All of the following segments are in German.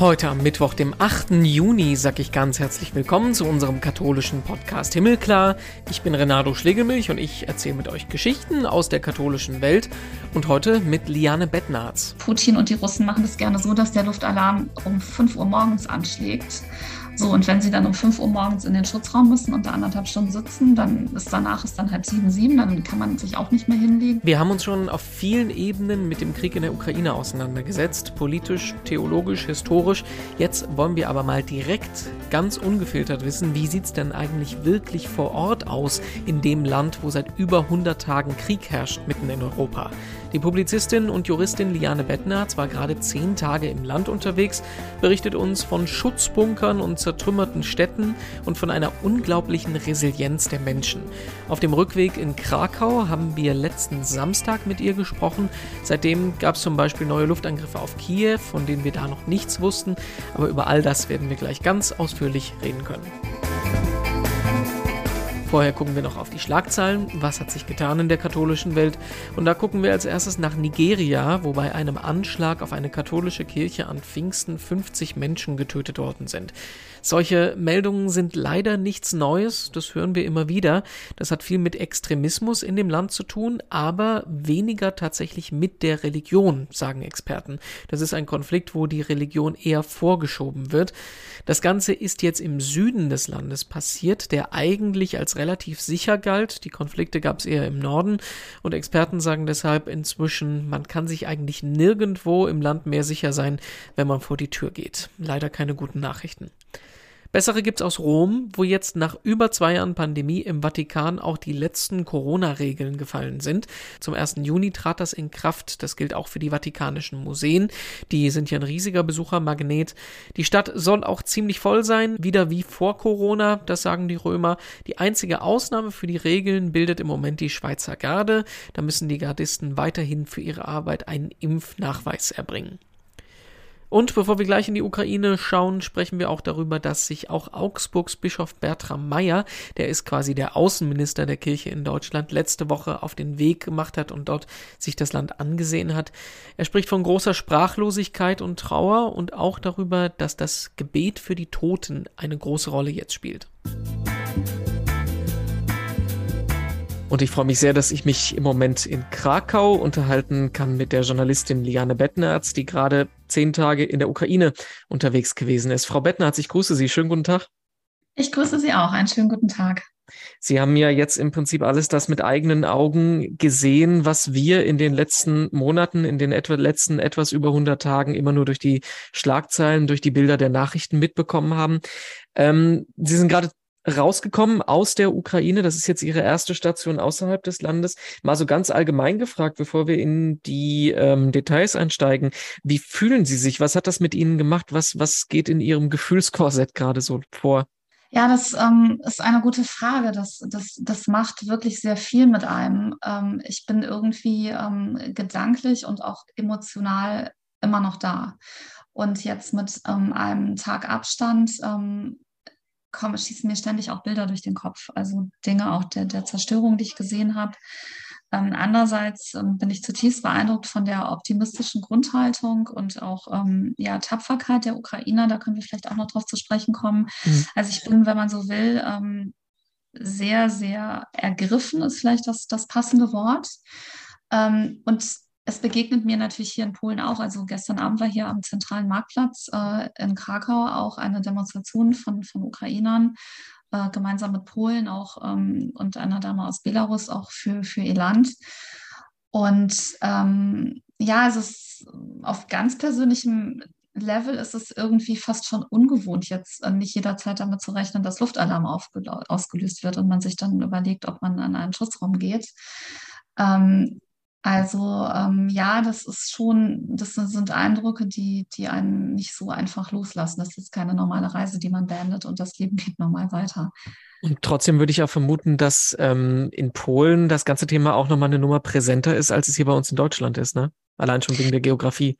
Heute am Mittwoch, dem 8. Juni, sage ich ganz herzlich willkommen zu unserem katholischen Podcast Himmelklar. Ich bin Renato Schlegelmilch und ich erzähle mit euch Geschichten aus der katholischen Welt und heute mit Liane Bettnarz. Putin und die Russen machen das gerne so, dass der Luftalarm um 5 Uhr morgens anschlägt. So, und wenn sie dann um 5 Uhr morgens in den Schutzraum müssen und da anderthalb Stunden sitzen, dann ist danach ist dann halb sieben, sieben, dann kann man sich auch nicht mehr hinlegen. Wir haben uns schon auf vielen Ebenen mit dem Krieg in der Ukraine auseinandergesetzt, politisch, theologisch, historisch. Jetzt wollen wir aber mal direkt, ganz ungefiltert wissen, wie sieht es denn eigentlich wirklich vor Ort aus in dem Land, wo seit über 100 Tagen Krieg herrscht, mitten in Europa. Die Publizistin und Juristin Liane Bettnerz war gerade zehn Tage im Land unterwegs, berichtet uns von Schutzbunkern und zertrümmerten Städten und von einer unglaublichen Resilienz der Menschen. Auf dem Rückweg in Krakau haben wir letzten Samstag mit ihr gesprochen. Seitdem gab es zum Beispiel neue Luftangriffe auf Kiew, von denen wir da noch nichts wussten, aber über all das werden wir gleich ganz ausführlich reden können. Vorher gucken wir noch auf die Schlagzeilen. Was hat sich getan in der katholischen Welt? Und da gucken wir als erstes nach Nigeria, wo bei einem Anschlag auf eine katholische Kirche an Pfingsten 50 Menschen getötet worden sind. Solche Meldungen sind leider nichts Neues, das hören wir immer wieder. Das hat viel mit Extremismus in dem Land zu tun, aber weniger tatsächlich mit der Religion, sagen Experten. Das ist ein Konflikt, wo die Religion eher vorgeschoben wird. Das Ganze ist jetzt im Süden des Landes passiert, der eigentlich als relativ sicher galt. Die Konflikte gab es eher im Norden und Experten sagen deshalb inzwischen, man kann sich eigentlich nirgendwo im Land mehr sicher sein, wenn man vor die Tür geht. Leider keine guten Nachrichten. Bessere gibt's aus Rom, wo jetzt nach über zwei Jahren Pandemie im Vatikan auch die letzten Corona-Regeln gefallen sind. Zum 1. Juni trat das in Kraft. Das gilt auch für die vatikanischen Museen. Die sind ja ein riesiger Besuchermagnet. Die Stadt soll auch ziemlich voll sein, wieder wie vor Corona, das sagen die Römer. Die einzige Ausnahme für die Regeln bildet im Moment die Schweizer Garde. Da müssen die Gardisten weiterhin für ihre Arbeit einen Impfnachweis erbringen. Und bevor wir gleich in die Ukraine schauen, sprechen wir auch darüber, dass sich auch Augsburgs Bischof Bertram Meyer, der ist quasi der Außenminister der Kirche in Deutschland, letzte Woche auf den Weg gemacht hat und dort sich das Land angesehen hat. Er spricht von großer Sprachlosigkeit und Trauer und auch darüber, dass das Gebet für die Toten eine große Rolle jetzt spielt. Und ich freue mich sehr, dass ich mich im Moment in Krakau unterhalten kann mit der Journalistin Liane Bettnerz, die gerade zehn Tage in der Ukraine unterwegs gewesen ist. Frau Bettnerz, ich grüße Sie. Schönen guten Tag. Ich grüße Sie auch. Einen schönen guten Tag. Sie haben ja jetzt im Prinzip alles das mit eigenen Augen gesehen, was wir in den letzten Monaten, in den etwa, letzten etwas über 100 Tagen immer nur durch die Schlagzeilen, durch die Bilder der Nachrichten mitbekommen haben. Ähm, Sie sind gerade rausgekommen aus der Ukraine. Das ist jetzt Ihre erste Station außerhalb des Landes. Mal so ganz allgemein gefragt, bevor wir in die ähm, Details einsteigen. Wie fühlen Sie sich? Was hat das mit Ihnen gemacht? Was, was geht in Ihrem Gefühlskorsett gerade so vor? Ja, das ähm, ist eine gute Frage. Das, das, das macht wirklich sehr viel mit einem. Ähm, ich bin irgendwie ähm, gedanklich und auch emotional immer noch da. Und jetzt mit ähm, einem Tag Abstand ähm, kommen, schießen mir ständig auch Bilder durch den Kopf. Also Dinge auch der, der Zerstörung, die ich gesehen habe. Ähm, andererseits ähm, bin ich zutiefst beeindruckt von der optimistischen Grundhaltung und auch ähm, ja, Tapferkeit der Ukrainer. Da können wir vielleicht auch noch drauf zu sprechen kommen. Mhm. Also ich bin, wenn man so will, ähm, sehr, sehr ergriffen, ist vielleicht das, das passende Wort. Ähm, und es begegnet mir natürlich hier in Polen auch. Also gestern Abend war hier am zentralen Marktplatz äh, in Krakau auch eine Demonstration von, von Ukrainern, äh, gemeinsam mit Polen auch ähm, und einer Dame aus Belarus auch für, für ihr Land. Und ähm, ja, es ist auf ganz persönlichem Level ist es irgendwie fast schon ungewohnt, jetzt äh, nicht jederzeit damit zu rechnen, dass Luftalarm ausgelöst wird und man sich dann überlegt, ob man an einen Schutzraum geht. Ähm, also ähm, ja, das ist schon, das sind Eindrücke, die, die einen nicht so einfach loslassen. Das ist keine normale Reise, die man beendet und das Leben geht normal weiter. Und trotzdem würde ich auch vermuten, dass ähm, in Polen das ganze Thema auch nochmal eine Nummer präsenter ist, als es hier bei uns in Deutschland ist, ne? Allein schon wegen der Geografie.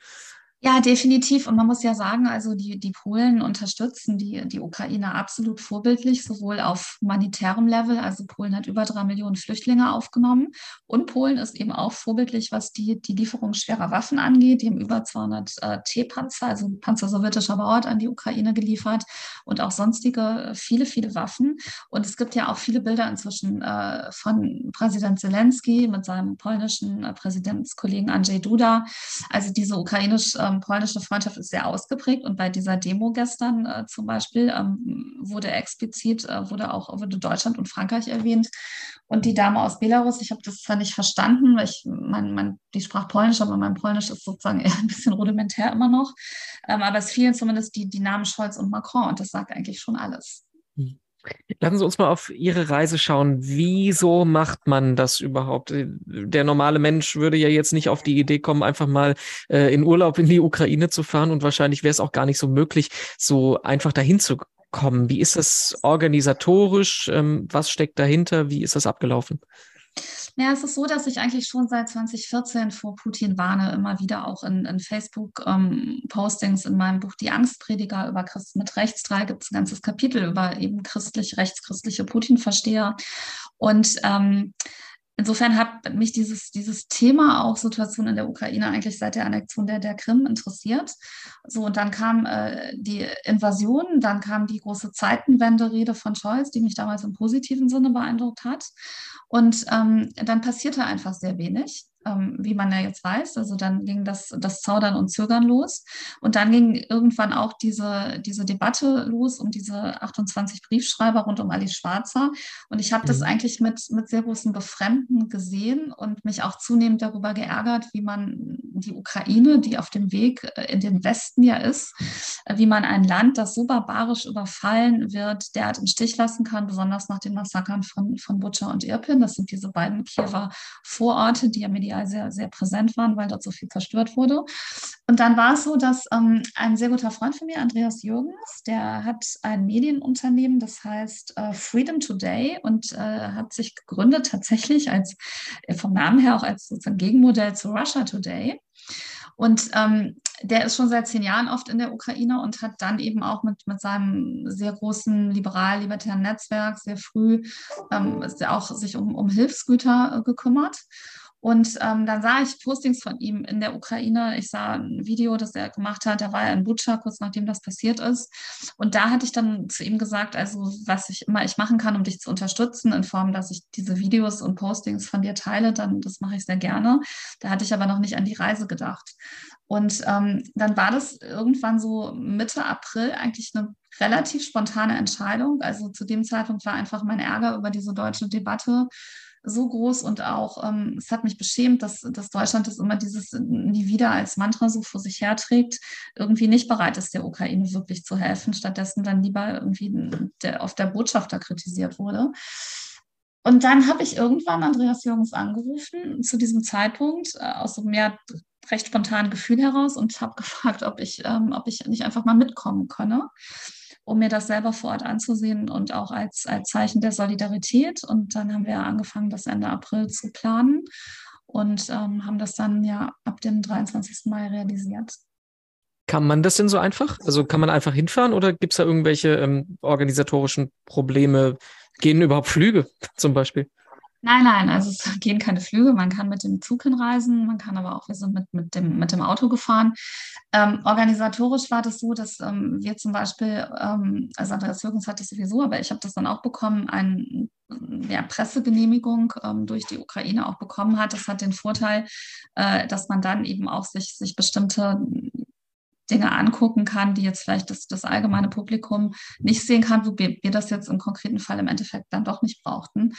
Ja, definitiv. Und man muss ja sagen, also die, die Polen unterstützen die, die Ukraine absolut vorbildlich, sowohl auf humanitärem Level, also Polen hat über drei Millionen Flüchtlinge aufgenommen und Polen ist eben auch vorbildlich, was die, die Lieferung schwerer Waffen angeht. Die haben über 200 äh, T-Panzer, also Panzer sowjetischer Bauart an die Ukraine geliefert und auch sonstige äh, viele, viele Waffen. Und es gibt ja auch viele Bilder inzwischen äh, von Präsident Zelensky mit seinem polnischen äh, Präsidentskollegen Andrzej Duda. Also diese ukrainisch äh, ähm, polnische Freundschaft ist sehr ausgeprägt und bei dieser Demo gestern äh, zum Beispiel ähm, wurde explizit, äh, wurde auch wurde Deutschland und Frankreich erwähnt und die Dame aus Belarus, ich habe das zwar nicht verstanden, weil ich, mein, mein, die sprach Polnisch, aber mein Polnisch ist sozusagen eher ein bisschen rudimentär immer noch, ähm, aber es fielen zumindest die, die Namen Scholz und Macron und das sagt eigentlich schon alles. Hm. Lassen Sie uns mal auf Ihre Reise schauen. Wieso macht man das überhaupt? Der normale Mensch würde ja jetzt nicht auf die Idee kommen, einfach mal äh, in Urlaub in die Ukraine zu fahren und wahrscheinlich wäre es auch gar nicht so möglich, so einfach dahin zu kommen. Wie ist das organisatorisch? Ähm, was steckt dahinter? Wie ist das abgelaufen? Ja, es ist so, dass ich eigentlich schon seit 2014 vor Putin warne, immer wieder auch in, in Facebook-Postings ähm, in meinem Buch Die Angstprediger über Christen mit Rechtsdrei gibt es ein ganzes Kapitel über eben christlich, rechtschristliche Putin-Versteher. Und ähm, Insofern hat mich dieses, dieses Thema auch Situation in der Ukraine eigentlich seit der Annexion der, der Krim interessiert. So, und dann kam äh, die Invasion, dann kam die große Zeitenwende-Rede von Scholz, die mich damals im positiven Sinne beeindruckt hat. Und ähm, dann passierte einfach sehr wenig ähm, wie man ja jetzt weiß. Also dann ging das, das Zaudern und Zögern los. Und dann ging irgendwann auch diese, diese Debatte los um diese 28 Briefschreiber rund um Ali Schwarzer. Und ich habe mhm. das eigentlich mit, mit sehr großem Befremden gesehen und mich auch zunehmend darüber geärgert, wie man die Ukraine, die auf dem Weg äh, in den Westen ja ist, äh, wie man ein Land, das so barbarisch überfallen wird, derart im Stich lassen kann, besonders nach den Massakern von, von Butscha und Irpin. Das sind diese beiden Kiewer Vororte, die ja medial sehr, sehr präsent waren, weil dort so viel zerstört wurde. Und dann war es so, dass ähm, ein sehr guter Freund von mir, Andreas Jürgens, der hat ein Medienunternehmen, das heißt äh, Freedom Today und äh, hat sich gegründet tatsächlich als äh, vom Namen her auch als sozusagen Gegenmodell zu Russia Today. Und ähm, der ist schon seit zehn Jahren oft in der Ukraine und hat dann eben auch mit, mit seinem sehr großen liberal-libertären Netzwerk sehr früh ähm, auch sich um, um Hilfsgüter äh, gekümmert. Und ähm, dann sah ich Postings von ihm in der Ukraine. Ich sah ein Video, das er gemacht hat. Da war er in Butscha, kurz nachdem das passiert ist. Und da hatte ich dann zu ihm gesagt, also was ich immer ich machen kann, um dich zu unterstützen, in Form, dass ich diese Videos und Postings von dir teile, dann das mache ich sehr gerne. Da hatte ich aber noch nicht an die Reise gedacht. Und ähm, dann war das irgendwann so Mitte April eigentlich eine relativ spontane Entscheidung. Also zu dem Zeitpunkt war einfach mein Ärger über diese deutsche Debatte so groß und auch, ähm, es hat mich beschämt, dass, dass Deutschland das immer dieses nie wieder als Mantra so vor sich herträgt, irgendwie nicht bereit ist, der Ukraine wirklich zu helfen, stattdessen dann lieber irgendwie der, auf der Botschafter kritisiert wurde. Und dann habe ich irgendwann Andreas Jürgens angerufen, zu diesem Zeitpunkt, äh, aus so mehr recht spontanen Gefühl heraus und habe gefragt, ob ich, ähm, ob ich nicht einfach mal mitkommen könne um mir das selber vor Ort anzusehen und auch als, als Zeichen der Solidarität. Und dann haben wir angefangen, das Ende April zu planen und ähm, haben das dann ja ab dem 23. Mai realisiert. Kann man das denn so einfach? Also kann man einfach hinfahren oder gibt es da irgendwelche ähm, organisatorischen Probleme? Gehen überhaupt Flüge zum Beispiel? Nein, nein, also es gehen keine Flüge. Man kann mit dem Zug hinreisen, man kann aber auch, wir sind mit, mit, dem, mit dem Auto gefahren. Ähm, organisatorisch war das so, dass ähm, wir zum Beispiel, ähm, also Andreas Jürgens hat das sowieso, aber ich habe das dann auch bekommen, eine ja, Pressegenehmigung ähm, durch die Ukraine auch bekommen hat. Das hat den Vorteil, äh, dass man dann eben auch sich, sich bestimmte Dinge angucken kann, die jetzt vielleicht das, das allgemeine Publikum nicht sehen kann, wo wir, wir, das jetzt im konkreten Fall im Endeffekt dann doch nicht brauchten.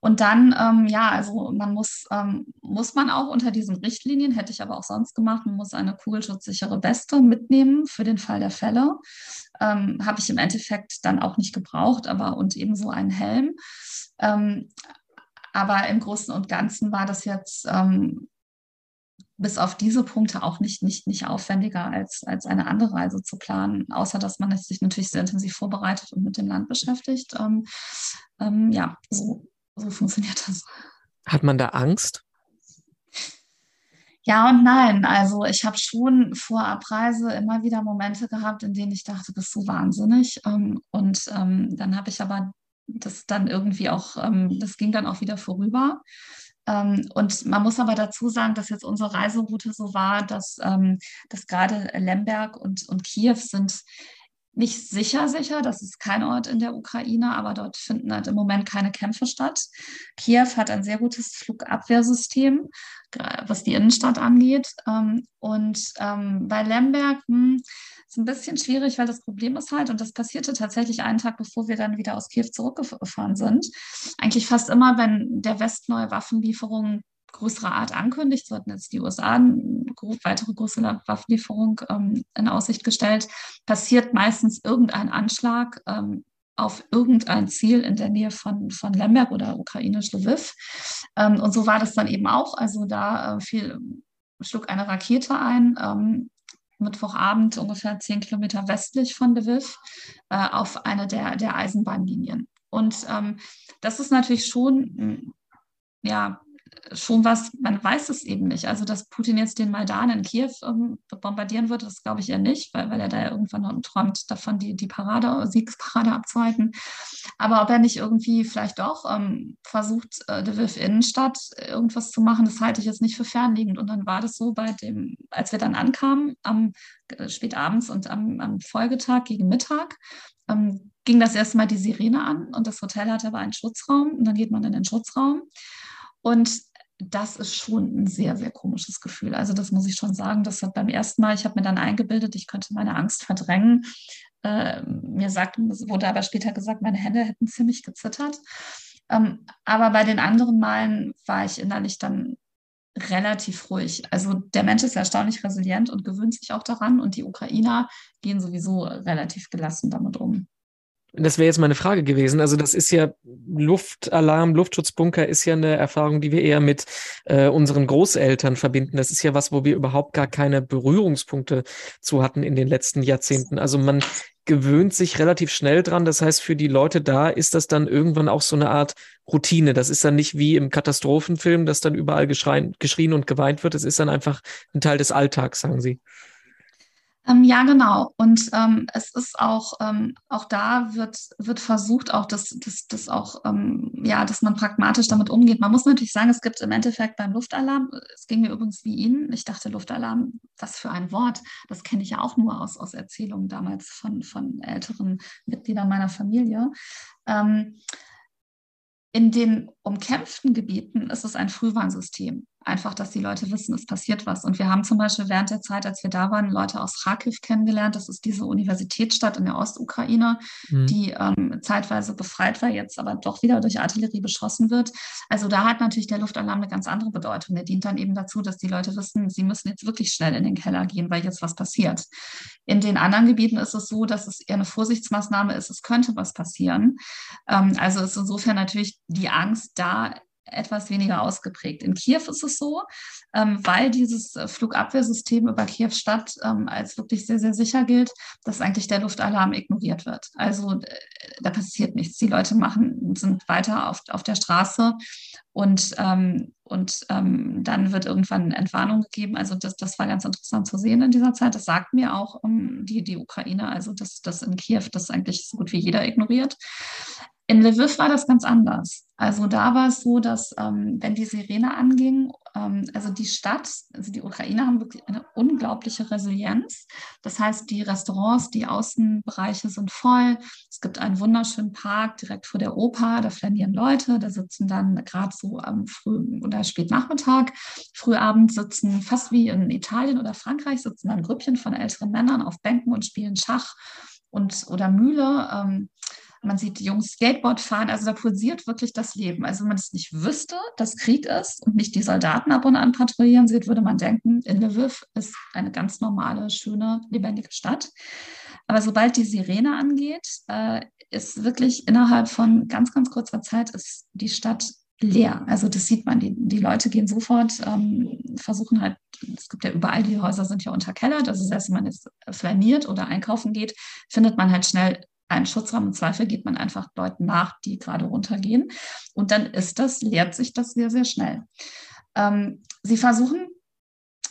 Und dann, ähm, ja, also man muss, ähm, muss man auch unter diesen Richtlinien, hätte ich aber auch sonst gemacht, man muss eine kugelschutzsichere Weste mitnehmen für den Fall der Fälle. Ähm, Habe ich im Endeffekt dann auch nicht gebraucht, aber und ebenso einen Helm. Ähm, aber im Großen und Ganzen war das jetzt ähm, bis auf diese Punkte auch nicht, nicht, nicht aufwendiger als, als eine andere Reise zu planen, außer dass man sich natürlich sehr intensiv vorbereitet und mit dem Land beschäftigt. Ähm, ähm, ja, so, so funktioniert das. Hat man da Angst? Ja und nein. Also ich habe schon vor Abreise immer wieder Momente gehabt, in denen ich dachte, bist du wahnsinnig. Ähm, und ähm, dann habe ich aber das dann irgendwie auch, ähm, das ging dann auch wieder vorüber. Und man muss aber dazu sagen, dass jetzt unsere Reiseroute so war, dass, dass gerade Lemberg und, und Kiew sind nicht sicher sicher, das ist kein Ort in der Ukraine, aber dort finden halt im Moment keine Kämpfe statt. Kiew hat ein sehr gutes Flugabwehrsystem, was die Innenstadt angeht. Ähm, und ähm, bei Lemberg hm, ist ein bisschen schwierig, weil das Problem ist halt, und das passierte tatsächlich einen Tag, bevor wir dann wieder aus Kiew zurückgefahren sind, eigentlich fast immer, wenn der West neue Waffenlieferungen größerer Art ankündigt. So hatten jetzt die USA eine weitere größere Waffenlieferung ähm, in Aussicht gestellt. Passiert meistens irgendein Anschlag ähm, auf irgendein Ziel in der Nähe von, von Lemberg oder ukrainisch Lviv. Ähm, und so war das dann eben auch. Also da äh, fiel, schlug eine Rakete ein. Ähm, Mittwochabend ungefähr zehn Kilometer westlich von Lviv äh, auf eine der, der Eisenbahnlinien. Und ähm, das ist natürlich schon ja, schon was, man weiß es eben nicht. Also, dass Putin jetzt den Maidan in Kiew ähm, bombardieren wird, das glaube ich eher nicht, weil, weil er da irgendwann noch träumt davon, die, die Parade, Siegsparade abzuhalten. Aber ob er nicht irgendwie vielleicht doch ähm, versucht, äh, Lviv Innenstadt irgendwas zu machen, das halte ich jetzt nicht für fernliegend. Und dann war das so bei dem, als wir dann ankamen, am äh, spätabends und am, am Folgetag gegen Mittag, ähm, ging das erste Mal die Sirene an und das Hotel hatte aber einen Schutzraum und dann geht man in den Schutzraum. Und das ist schon ein sehr, sehr komisches Gefühl. Also das muss ich schon sagen. Das hat beim ersten Mal, ich habe mir dann eingebildet, ich könnte meine Angst verdrängen. Äh, mir sagt, wurde aber später gesagt, meine Hände hätten ziemlich gezittert. Ähm, aber bei den anderen Malen war ich innerlich dann relativ ruhig. Also der Mensch ist erstaunlich resilient und gewöhnt sich auch daran und die Ukrainer gehen sowieso relativ gelassen damit um. Das wäre jetzt meine Frage gewesen. Also das ist ja Luftalarm, Luftschutzbunker ist ja eine Erfahrung, die wir eher mit äh, unseren Großeltern verbinden. Das ist ja was, wo wir überhaupt gar keine Berührungspunkte zu hatten in den letzten Jahrzehnten. Also man gewöhnt sich relativ schnell dran. Das heißt, für die Leute da ist das dann irgendwann auch so eine Art Routine. Das ist dann nicht wie im Katastrophenfilm, dass dann überall geschrien, und geweint wird. Es ist dann einfach ein Teil des Alltags, sagen Sie. Ähm, ja, genau. Und ähm, es ist auch, ähm, auch da wird, wird versucht, auch dass, dass, dass auch, ähm, ja, dass man pragmatisch damit umgeht. Man muss natürlich sagen, es gibt im Endeffekt beim Luftalarm, es ging mir übrigens wie Ihnen, ich dachte, Luftalarm, was für ein Wort. Das kenne ich ja auch nur aus, aus Erzählungen damals von, von älteren Mitgliedern meiner Familie. Ähm, in den umkämpften Gebieten ist es ein Frühwarnsystem einfach, dass die Leute wissen, es passiert was. Und wir haben zum Beispiel während der Zeit, als wir da waren, Leute aus Kharkiv kennengelernt. Das ist diese Universitätsstadt in der Ostukraine, mhm. die ähm, zeitweise befreit war, jetzt aber doch wieder durch Artillerie beschossen wird. Also da hat natürlich der Luftalarm eine ganz andere Bedeutung. Der dient dann eben dazu, dass die Leute wissen, sie müssen jetzt wirklich schnell in den Keller gehen, weil jetzt was passiert. In den anderen Gebieten ist es so, dass es eher eine Vorsichtsmaßnahme ist, es könnte was passieren. Ähm, also ist insofern natürlich die Angst da etwas weniger ausgeprägt. In Kiew ist es so, ähm, weil dieses äh, Flugabwehrsystem über Kiew Stadt ähm, als wirklich sehr, sehr sicher gilt, dass eigentlich der Luftalarm ignoriert wird. Also äh, da passiert nichts. Die Leute machen, sind weiter auf, auf der Straße und, ähm, und ähm, dann wird irgendwann Entwarnung gegeben. Also das, das war ganz interessant zu sehen in dieser Zeit. Das sagt mir auch um, die, die Ukraine, also dass das in Kiew das eigentlich so gut wie jeder ignoriert. In Lviv war das ganz anders. Also da war es so, dass ähm, wenn die Sirene anging, ähm, also die Stadt, also die Ukrainer haben wirklich eine unglaubliche Resilienz. Das heißt, die Restaurants, die Außenbereiche sind voll. Es gibt einen wunderschönen Park direkt vor der Oper, da flanieren Leute, da sitzen dann gerade so am frühen oder spätnachmittag, frühabend sitzen fast wie in Italien oder Frankreich sitzen dann Grüppchen von älteren Männern auf Bänken und spielen Schach und oder Mühle. Ähm, man sieht die Jungs Skateboard fahren, also da pulsiert wirklich das Leben. Also wenn man es nicht wüsste, dass Krieg ist und nicht die Soldaten ab und an patrouillieren sieht, würde man denken, in Lviv ist eine ganz normale, schöne, lebendige Stadt. Aber sobald die Sirene angeht, äh, ist wirklich innerhalb von ganz, ganz kurzer Zeit ist die Stadt leer. Also das sieht man, die, die Leute gehen sofort, ähm, versuchen halt, es gibt ja überall, die Häuser sind ja unterkellert, also selbst wenn man jetzt flaniert oder einkaufen geht, findet man halt schnell einen Schutzraum. Im Zweifel geht man einfach Leuten nach, die gerade runtergehen. Und dann ist das, leert sich das sehr, sehr schnell. Ähm, sie versuchen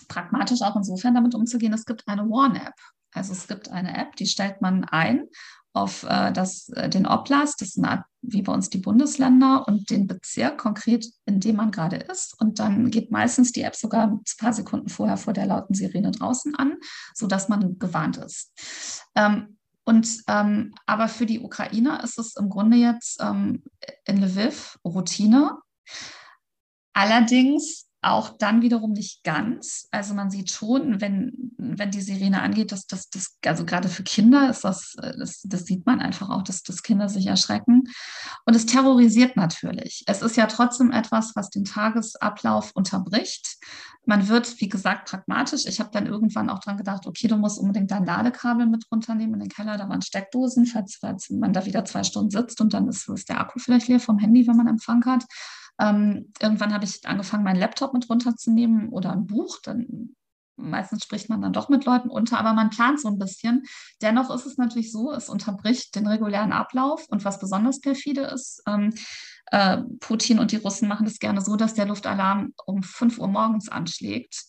pragmatisch auch insofern damit umzugehen, es gibt eine Warn-App. Also es gibt eine App, die stellt man ein auf äh, das, äh, den Oblast, das ist Art, wie bei uns die Bundesländer und den Bezirk konkret, in dem man gerade ist. Und dann geht meistens die App sogar ein paar Sekunden vorher vor der lauten Sirene draußen an, sodass man gewarnt ist. Ähm, und ähm, aber für die Ukrainer ist es im Grunde jetzt ähm, in Lviv Routine. Allerdings auch dann wiederum nicht ganz. Also man sieht schon, wenn, wenn die Sirene angeht, dass das, das, also gerade für Kinder ist das, das, das sieht man einfach auch, dass, dass Kinder sich erschrecken. Und es terrorisiert natürlich. Es ist ja trotzdem etwas, was den Tagesablauf unterbricht. Man wird, wie gesagt, pragmatisch. Ich habe dann irgendwann auch dran gedacht, okay, du musst unbedingt dein Ladekabel mit runternehmen in den Keller. Da waren Steckdosen, falls, falls man da wieder zwei Stunden sitzt und dann ist, ist der Akku vielleicht leer vom Handy, wenn man Empfang hat. Ähm, irgendwann habe ich angefangen, meinen Laptop mit runterzunehmen oder ein Buch. Dann meistens spricht man dann doch mit Leuten unter, aber man plant so ein bisschen. Dennoch ist es natürlich so, es unterbricht den regulären Ablauf. Und was besonders perfide ist, ähm, äh, Putin und die Russen machen das gerne so, dass der Luftalarm um 5 Uhr morgens anschlägt.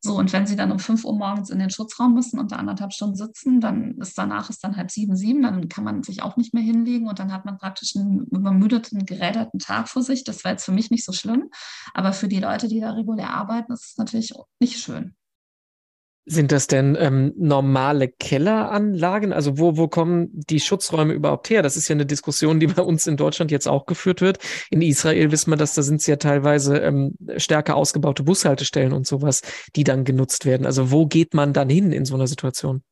So, und wenn sie dann um 5 Uhr morgens in den Schutzraum müssen und da anderthalb Stunden sitzen, dann ist danach ist dann halb sieben, sieben, dann kann man sich auch nicht mehr hinlegen und dann hat man praktisch einen übermüdeten, geräderten Tag vor sich. Das war jetzt für mich nicht so schlimm, aber für die Leute, die da regulär arbeiten, ist es natürlich nicht schön. Sind das denn ähm, normale Kelleranlagen? Also wo, wo kommen die Schutzräume überhaupt her? Das ist ja eine Diskussion, die bei uns in Deutschland jetzt auch geführt wird. In Israel wissen wir, dass da sind es ja teilweise ähm, stärker ausgebaute Bushaltestellen und sowas, die dann genutzt werden. Also wo geht man dann hin in so einer Situation?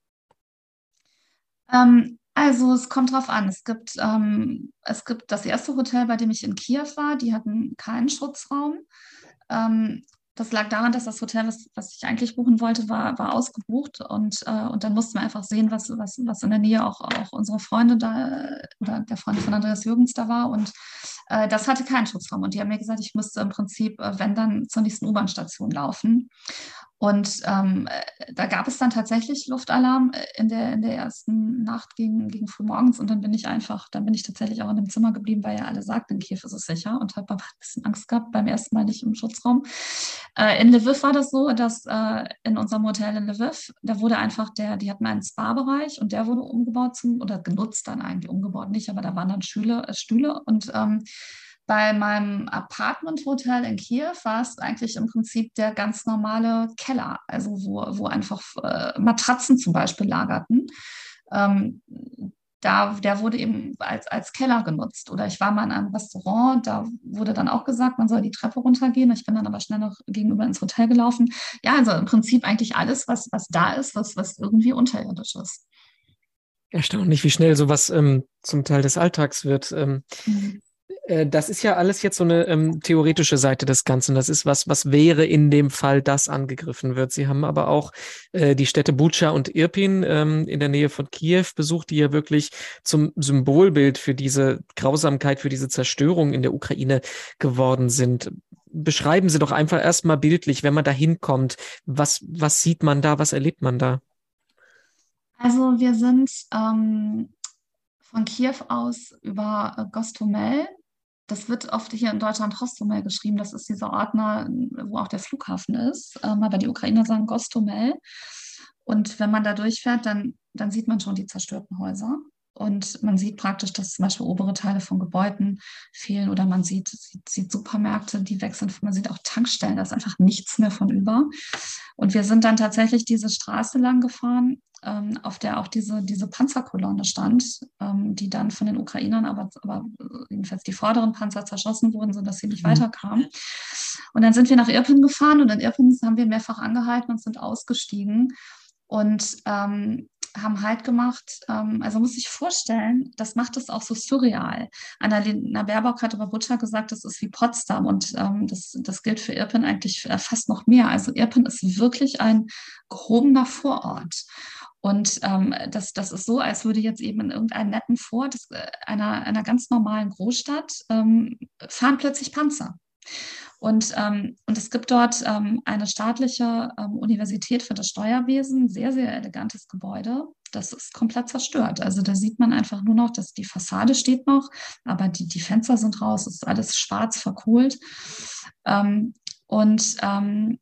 Ähm, also es kommt drauf an. Es gibt, ähm, es gibt das erste Hotel, bei dem ich in Kiew war, die hatten keinen Schutzraum. Das lag daran, dass das Hotel, was, was ich eigentlich buchen wollte, war, war ausgebucht. Und, äh, und dann mussten wir einfach sehen, was, was, was in der Nähe auch, auch unsere Freunde da oder der Freund von Andreas Jürgens da war. Und äh, das hatte keinen Schutzraum. Und die haben mir gesagt, ich müsste im Prinzip, äh, wenn dann, zur nächsten U-Bahn-Station laufen. Und ähm, äh, da gab es dann tatsächlich Luftalarm äh, in der, in der ersten Nacht gegen, gegen frühmorgens. Und dann bin ich einfach, dann bin ich tatsächlich auch in dem Zimmer geblieben, weil ja alle sagten, Kiew ist es sicher und habe ein bisschen Angst gehabt beim ersten Mal nicht im Schutzraum. Äh, in Lviv war das so, dass äh, in unserem Hotel in Lviv, da wurde einfach der, die hatten einen Spa-Bereich und der wurde umgebaut zum, oder genutzt dann eigentlich, umgebaut nicht, aber da waren dann Stühle, äh, Stühle und ähm, bei meinem Apartment-Hotel in Kiew war es eigentlich im Prinzip der ganz normale Keller, also wo, wo einfach äh, Matratzen zum Beispiel lagerten. Ähm, da, der wurde eben als, als Keller genutzt. Oder ich war mal in einem Restaurant, da wurde dann auch gesagt, man soll die Treppe runtergehen. Ich bin dann aber schnell noch gegenüber ins Hotel gelaufen. Ja, also im Prinzip eigentlich alles, was, was da ist, was, was irgendwie unterirdisch ist. Erstaunlich, wie schnell sowas ähm, zum Teil des Alltags wird. Ähm, mhm. Äh, das ist ja alles jetzt so eine ähm, theoretische Seite des Ganzen. Das ist was, was wäre in dem Fall, das angegriffen wird. Sie haben aber auch äh, die Städte Bucha und Irpin ähm, in der Nähe von Kiew besucht, die ja wirklich zum Symbolbild für diese Grausamkeit, für diese Zerstörung in der Ukraine geworden sind. Beschreiben Sie doch einfach erstmal bildlich, wenn man da hinkommt. Was, was sieht man da? Was erlebt man da? Also wir sind ähm, von Kiew aus über Gostomel das wird oft hier in Deutschland Hostomel geschrieben. Das ist dieser Ordner, wo auch der Flughafen ist. Ähm, aber die Ukrainer sagen Gostomel. Und wenn man da durchfährt, dann, dann sieht man schon die zerstörten Häuser. Und man sieht praktisch, dass zum Beispiel obere Teile von Gebäuden fehlen oder man sieht, sieht, sieht Supermärkte, die weg sind. Man sieht auch Tankstellen, da ist einfach nichts mehr von über. Und wir sind dann tatsächlich diese Straße lang gefahren ähm, auf der auch diese, diese Panzerkolonne stand, ähm, die dann von den Ukrainern, aber, aber jedenfalls die vorderen Panzer zerschossen wurden, sodass sie nicht mhm. weiterkamen. Und dann sind wir nach Irpin gefahren und in Irpin haben wir mehrfach angehalten und sind ausgestiegen und ähm, haben Halt gemacht. Ähm, also muss ich vorstellen, das macht es auch so surreal. Annalena Baerbock hat über Butcher gesagt, das ist wie Potsdam und ähm, das, das gilt für Irpin eigentlich fast noch mehr. Also Irpin ist wirklich ein gehobener Vorort. Und ähm, das, das ist so, als würde jetzt eben in irgendeinem netten Fort äh, einer, einer ganz normalen Großstadt ähm, fahren plötzlich Panzer. Und, ähm, und es gibt dort ähm, eine staatliche ähm, Universität für das Steuerwesen, sehr, sehr elegantes Gebäude. Das ist komplett zerstört. Also da sieht man einfach nur noch, dass die Fassade steht noch, aber die, die Fenster sind raus, es ist alles schwarz verkohlt. Ähm, und ähm,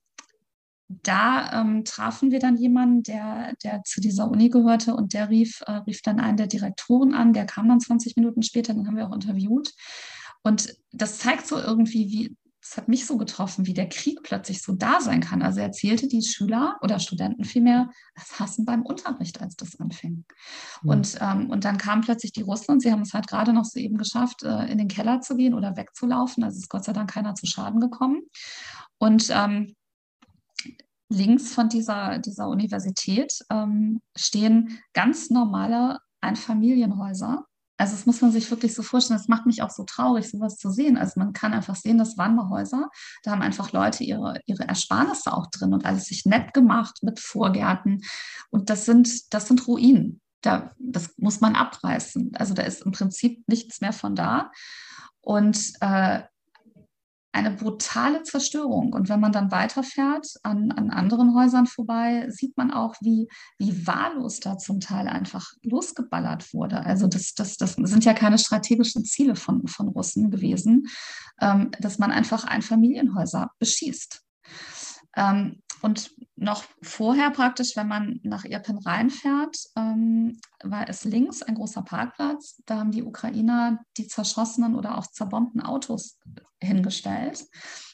da ähm, trafen wir dann jemanden, der, der zu dieser Uni gehörte und der rief, äh, rief dann einen der Direktoren an, der kam dann 20 Minuten später, den haben wir auch interviewt. Und das zeigt so irgendwie, wie, das hat mich so getroffen, wie der Krieg plötzlich so da sein kann. Also er erzählte die Schüler oder Studenten vielmehr das Hassen beim Unterricht, als das anfing. Mhm. Und, ähm, und dann kamen plötzlich die Russen und sie haben es halt gerade noch so eben geschafft, äh, in den Keller zu gehen oder wegzulaufen. Also ist Gott sei Dank keiner zu Schaden gekommen. Und ähm, links von dieser, dieser Universität ähm, stehen ganz normale Einfamilienhäuser also das muss man sich wirklich so vorstellen. Das macht mich auch so traurig, sowas zu sehen. Also man kann einfach sehen, das Wanderhäuser, da haben einfach Leute ihre, ihre Ersparnisse auch drin und alles sich nett gemacht mit Vorgärten. Und das sind, das sind Ruinen. Da, das muss man abreißen. Also da ist im Prinzip nichts mehr von da. Und äh, eine brutale Zerstörung. Und wenn man dann weiterfährt an, an anderen Häusern vorbei, sieht man auch, wie, wie wahllos da zum Teil einfach losgeballert wurde. Also das, das, das sind ja keine strategischen Ziele von, von Russen gewesen, ähm, dass man einfach Einfamilienhäuser beschießt. Ähm, und noch vorher praktisch, wenn man nach Irpin reinfährt, ähm, war es links ein großer Parkplatz. Da haben die Ukrainer die zerschossenen oder auch zerbombten Autos hingestellt.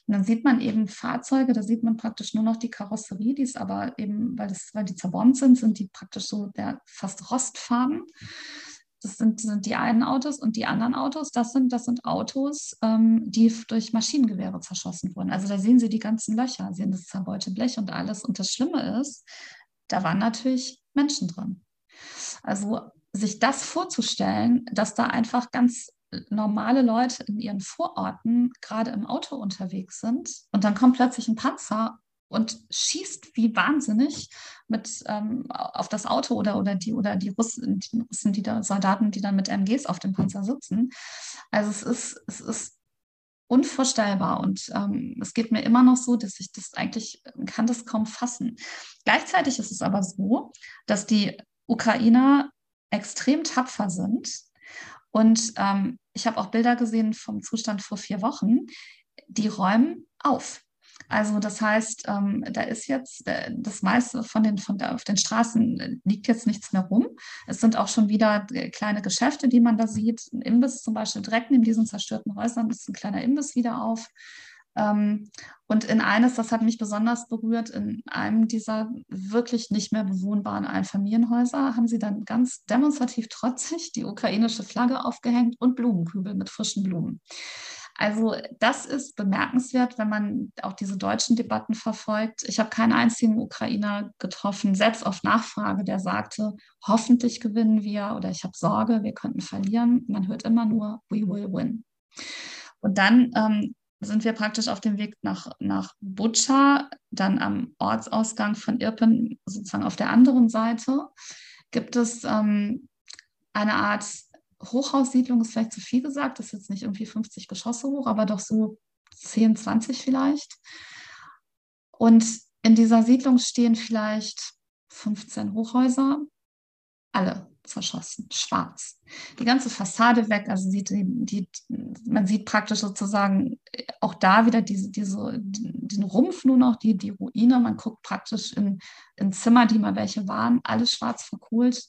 Und dann sieht man eben Fahrzeuge, da sieht man praktisch nur noch die Karosserie, die ist aber eben, weil, das, weil die zerbombt sind, sind die praktisch so der fast rostfarben. Das sind, sind die einen Autos und die anderen Autos, das sind, das sind Autos, ähm, die durch Maschinengewehre zerschossen wurden. Also da sehen Sie die ganzen Löcher, sehen das zerbeute Blech und alles. Und das Schlimme ist, da waren natürlich Menschen drin. Also sich das vorzustellen, dass da einfach ganz normale Leute in ihren Vororten gerade im Auto unterwegs sind und dann kommt plötzlich ein Panzer und schießt wie wahnsinnig mit ähm, auf das Auto oder, oder die oder die Russen, die Russen, die da Soldaten, die dann mit MGs auf dem Panzer sitzen. Also es ist, es ist unvorstellbar und ähm, es geht mir immer noch so, dass ich das eigentlich kann das kaum fassen. Gleichzeitig ist es aber so, dass die Ukrainer extrem tapfer sind und ähm, ich habe auch Bilder gesehen vom Zustand vor vier Wochen. Die räumen auf. Also das heißt, ähm, da ist jetzt äh, das meiste von den, von der, auf den Straßen äh, liegt jetzt nichts mehr rum. Es sind auch schon wieder äh, kleine Geschäfte, die man da sieht. Ein Imbiss zum Beispiel direkt neben diesen zerstörten Häusern ist ein kleiner Imbiss wieder auf. Ähm, und in eines, das hat mich besonders berührt, in einem dieser wirklich nicht mehr bewohnbaren Einfamilienhäuser haben sie dann ganz demonstrativ trotzig die ukrainische Flagge aufgehängt und Blumenkübel mit frischen Blumen. Also das ist bemerkenswert, wenn man auch diese deutschen Debatten verfolgt. Ich habe keinen einzigen Ukrainer getroffen, selbst auf Nachfrage, der sagte, hoffentlich gewinnen wir oder ich habe Sorge, wir könnten verlieren. Man hört immer nur, we will win. Und dann ähm, sind wir praktisch auf dem Weg nach, nach Butscha, dann am Ortsausgang von Irpen, sozusagen auf der anderen Seite, gibt es ähm, eine Art Hochhaussiedlung ist vielleicht zu viel gesagt, das ist jetzt nicht irgendwie 50 Geschosse hoch, aber doch so 10, 20 vielleicht. Und in dieser Siedlung stehen vielleicht 15 Hochhäuser, alle zerschossen, schwarz. Die ganze Fassade weg, also sieht die, die, man sieht praktisch sozusagen auch da wieder diese, diese, den Rumpf nur noch, die, die Ruine. Man guckt praktisch in, in Zimmer, die mal welche waren, alles schwarz verkohlt.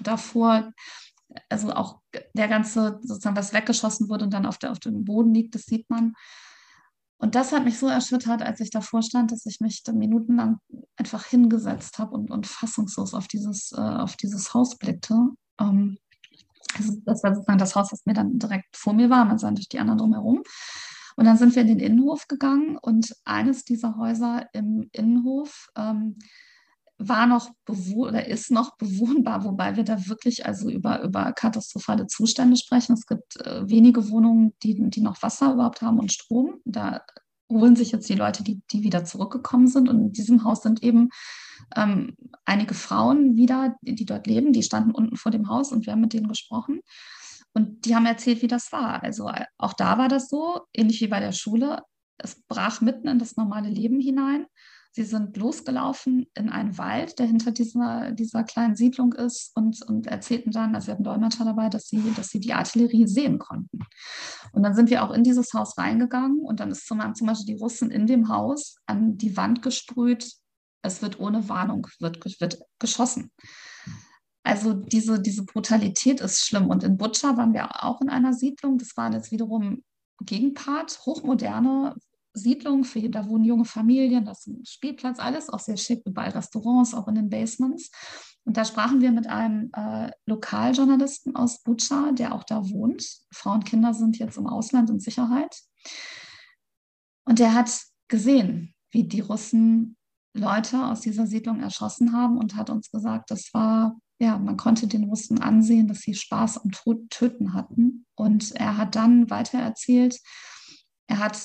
Davor also auch der ganze, sozusagen, was weggeschossen wurde und dann auf, der, auf dem Boden liegt, das sieht man. Und das hat mich so erschüttert, als ich davor stand, dass ich mich minutenlang einfach hingesetzt habe und, und fassungslos auf dieses, äh, auf dieses Haus blickte. Ähm, also das war sozusagen das Haus, das mir dann direkt vor mir war. Man sah durch die anderen drumherum. Und dann sind wir in den Innenhof gegangen und eines dieser Häuser im Innenhof ähm, war noch oder ist noch bewohnbar, wobei wir da wirklich also über, über katastrophale Zustände sprechen. Es gibt äh, wenige Wohnungen, die, die noch Wasser überhaupt haben und Strom. Da holen sich jetzt die Leute, die, die wieder zurückgekommen sind. Und in diesem Haus sind eben ähm, einige Frauen wieder, die, die dort leben. Die standen unten vor dem Haus und wir haben mit denen gesprochen. Und die haben erzählt, wie das war. Also äh, auch da war das so, ähnlich wie bei der Schule. Es brach mitten in das normale Leben hinein. Sie sind losgelaufen in einen Wald, der hinter dieser, dieser kleinen Siedlung ist und, und erzählten dann, also wir hatten Dolmetscher dabei, dass sie, dass sie die Artillerie sehen konnten. Und dann sind wir auch in dieses Haus reingegangen und dann ist zum, zum Beispiel die Russen in dem Haus an die Wand gesprüht, Es wird ohne Warnung wird, wird geschossen. Also diese, diese Brutalität ist schlimm. Und in Butcher waren wir auch in einer Siedlung. Das war jetzt wiederum Gegenpart, hochmoderne Siedlung. Für, da wohnen junge Familien, das ist ein Spielplatz, alles auch sehr schick, überall Restaurants, auch in den Basements. Und da sprachen wir mit einem äh, Lokaljournalisten aus Butcher, der auch da wohnt. Frauen und Kinder sind jetzt im Ausland in Sicherheit. Und der hat gesehen, wie die Russen Leute aus dieser Siedlung erschossen haben und hat uns gesagt, das war ja, man konnte den Russen ansehen, dass sie Spaß am Töten hatten. Und er hat dann weiter erzählt, er hat,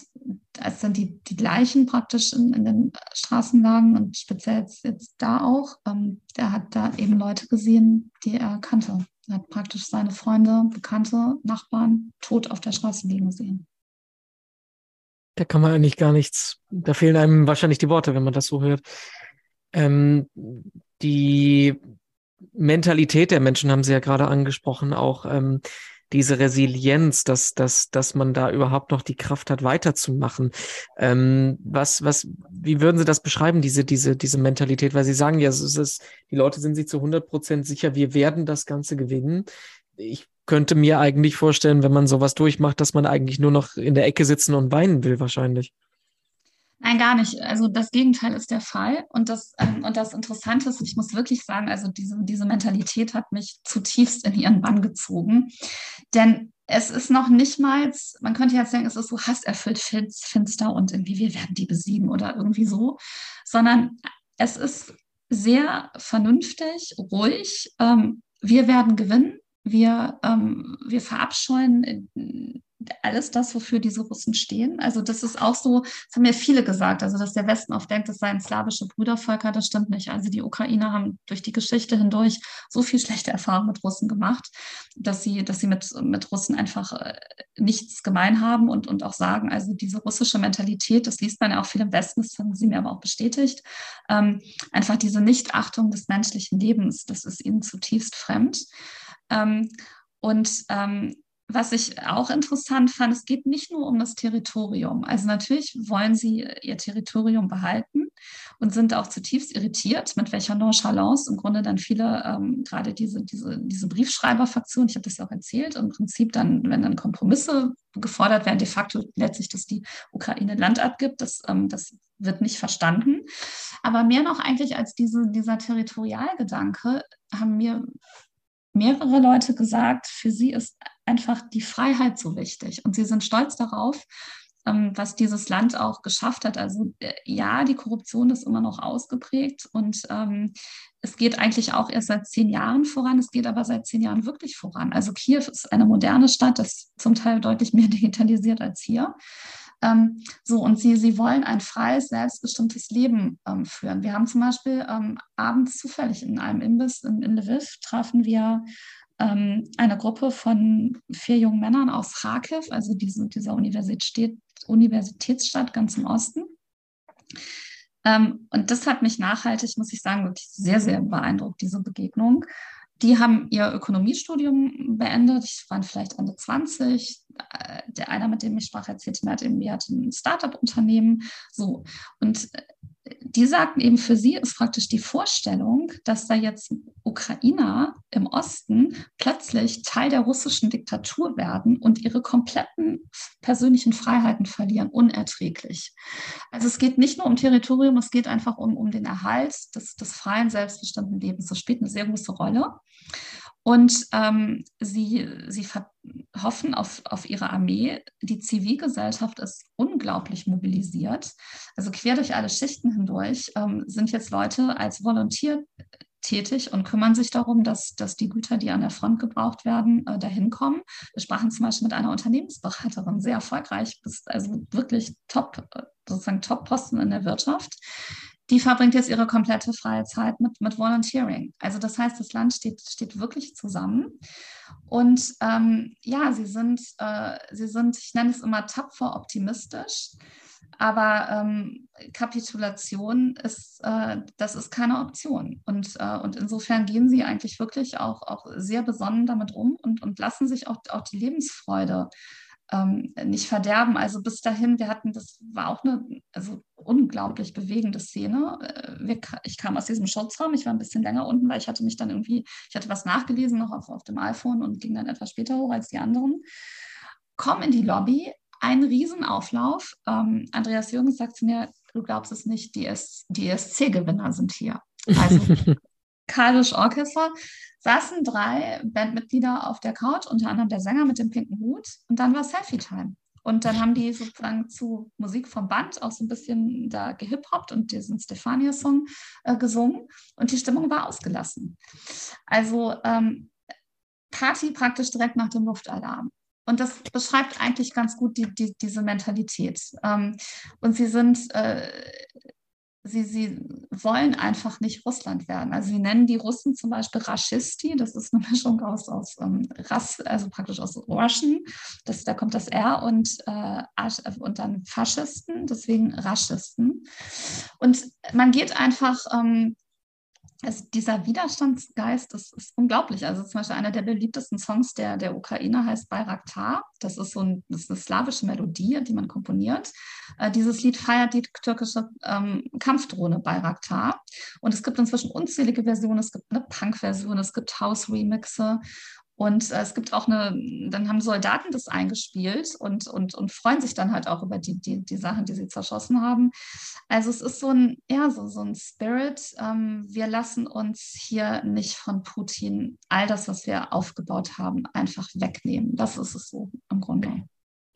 als dann die, die Leichen praktisch in, in den Straßen lagen und speziell jetzt, jetzt da auch, ähm, der hat da eben Leute gesehen, die er kannte. Er hat praktisch seine Freunde, Bekannte, Nachbarn tot auf der Straße liegen sehen. Da kann man eigentlich gar nichts, da fehlen einem wahrscheinlich die Worte, wenn man das so hört. Ähm, die Mentalität der Menschen haben Sie ja gerade angesprochen, auch ähm, diese Resilienz, dass, dass, dass man da überhaupt noch die Kraft hat, weiterzumachen. Ähm, was, was, wie würden Sie das beschreiben, diese, diese, diese Mentalität? Weil Sie sagen ja, es ist, die Leute sind sich zu 100 Prozent sicher, wir werden das Ganze gewinnen. Ich könnte mir eigentlich vorstellen, wenn man sowas durchmacht, dass man eigentlich nur noch in der Ecke sitzen und weinen will, wahrscheinlich. Nein, gar nicht. Also das Gegenteil ist der Fall. Und das, ähm, und das Interessante ist, ich muss wirklich sagen, also diese, diese Mentalität hat mich zutiefst in ihren Bann gezogen. Denn es ist noch nicht mal, man könnte jetzt denken, es ist so hasserfüllt, finster und irgendwie wir werden die besiegen oder irgendwie so, sondern es ist sehr vernünftig, ruhig. Ähm, wir werden gewinnen. Wir, ähm, wir verabscheuen alles das, wofür diese Russen stehen. Also das ist auch so, das haben ja viele gesagt, also dass der Westen oft denkt, das seien slawische Brüdervölker, das stimmt nicht. Also die Ukrainer haben durch die Geschichte hindurch so viel schlechte Erfahrungen mit Russen gemacht, dass sie, dass sie mit, mit Russen einfach äh, nichts gemein haben und, und auch sagen, also diese russische Mentalität, das liest man ja auch viel im Westen, das haben sie mir aber auch bestätigt, ähm, einfach diese Nichtachtung des menschlichen Lebens, das ist ihnen zutiefst fremd. Ähm, und ähm, was ich auch interessant fand, es geht nicht nur um das Territorium. Also natürlich wollen sie ihr Territorium behalten und sind auch zutiefst irritiert, mit welcher Nonchalance im Grunde dann viele, ähm, gerade diese, diese, diese Briefschreiberfraktion, ich habe das ja auch erzählt, im Prinzip dann, wenn dann Kompromisse gefordert werden, de facto letztlich, dass die Ukraine Land abgibt, das, ähm, das wird nicht verstanden. Aber mehr noch eigentlich als diese, dieser Territorialgedanke haben mir mehrere Leute gesagt, für sie ist einfach die Freiheit so wichtig. Und sie sind stolz darauf, ähm, was dieses Land auch geschafft hat. Also äh, ja, die Korruption ist immer noch ausgeprägt und ähm, es geht eigentlich auch erst seit zehn Jahren voran. Es geht aber seit zehn Jahren wirklich voran. Also Kiew ist eine moderne Stadt, das zum Teil deutlich mehr digitalisiert als hier. Ähm, so, und sie, sie wollen ein freies, selbstbestimmtes Leben ähm, führen. Wir haben zum Beispiel ähm, abends zufällig in einem Imbiss in, in Lviv trafen wir ähm, eine Gruppe von vier jungen Männern aus Kharkiv, also diese, dieser Universität, Universitätsstadt ganz im Osten. Ähm, und das hat mich nachhaltig, muss ich sagen, wirklich sehr, sehr beeindruckt, diese Begegnung. Die haben ihr Ökonomiestudium beendet. Ich war vielleicht Ende 20. Äh, der einer, mit dem ich sprach, erzählte mir, hat irgendwie hat ein Startup-Unternehmen. So. Und äh, die sagten eben, für sie ist praktisch die Vorstellung, dass da jetzt Ukrainer im Osten plötzlich Teil der russischen Diktatur werden und ihre kompletten persönlichen Freiheiten verlieren, unerträglich. Also es geht nicht nur um Territorium, es geht einfach um, um den Erhalt des, des freien, selbstbestimmten Lebens. Das spielt eine sehr große Rolle. Und ähm, sie, sie hoffen auf, auf ihre Armee. Die Zivilgesellschaft ist unglaublich mobilisiert. Also quer durch alle Schichten hindurch ähm, sind jetzt Leute als Volontier tätig und kümmern sich darum, dass, dass die Güter, die an der Front gebraucht werden, äh, dahin kommen. Wir sprachen zum Beispiel mit einer Unternehmensberaterin, sehr erfolgreich, also wirklich top, äh, sozusagen Top-Posten in der Wirtschaft, die verbringt jetzt ihre komplette freie Zeit mit, mit Volunteering. Also das heißt, das Land steht, steht wirklich zusammen. Und ähm, ja, sie sind, äh, sie sind, ich nenne es immer tapfer optimistisch. Aber ähm, Kapitulation ist, äh, das ist keine Option. Und, äh, und insofern gehen sie eigentlich wirklich auch, auch sehr besonnen damit um und, und lassen sich auch, auch die Lebensfreude ähm, nicht verderben. Also bis dahin, wir hatten, das war auch eine also unglaublich bewegende Szene. Äh, wir, ich kam aus diesem Schutzraum, ich war ein bisschen länger unten, weil ich hatte mich dann irgendwie, ich hatte was nachgelesen noch auf, auf dem iPhone und ging dann etwas später hoch als die anderen. Komm in die Lobby, ein Riesenauflauf. Ähm, Andreas Jürgens sagt zu mir, du glaubst es nicht, die, ESC-Gewinner sind hier. Also Kalisch Orchester saßen drei Bandmitglieder auf der Couch, unter anderem der Sänger mit dem pinken Hut. Und dann war Selfie-Time. Und dann haben die sozusagen zu Musik vom Band auch so ein bisschen da gehiphoppt und diesen Stefania-Song äh, gesungen. Und die Stimmung war ausgelassen. Also ähm, Party praktisch direkt nach dem Luftalarm. Und das beschreibt eigentlich ganz gut die, die, diese Mentalität. Ähm, und sie sind äh, sie, sie wollen einfach nicht Russland werden. Also sie nennen die Russen zum Beispiel Raschisti, das ist eine Mischung aus, aus ähm, Rass, also praktisch aus Russian, das, da kommt das R und, äh, und dann Faschisten, deswegen Raschisten. Und man geht einfach ähm, also dieser Widerstandsgeist, das ist unglaublich. Also zum Beispiel einer der beliebtesten Songs der, der Ukraine heißt Bayraktar. Das ist so ein, das ist eine slawische Melodie, die man komponiert. Äh, dieses Lied feiert die türkische ähm, Kampfdrohne Bayraktar. Und es gibt inzwischen unzählige Versionen. Es gibt eine Punk-Version, es gibt House-Remixe. Und äh, es gibt auch eine, dann haben Soldaten das eingespielt und, und, und freuen sich dann halt auch über die, die, die Sachen, die sie zerschossen haben. Also es ist so ein, ja, so, so ein Spirit. Ähm, wir lassen uns hier nicht von Putin all das, was wir aufgebaut haben, einfach wegnehmen. Das ist es so im Grunde.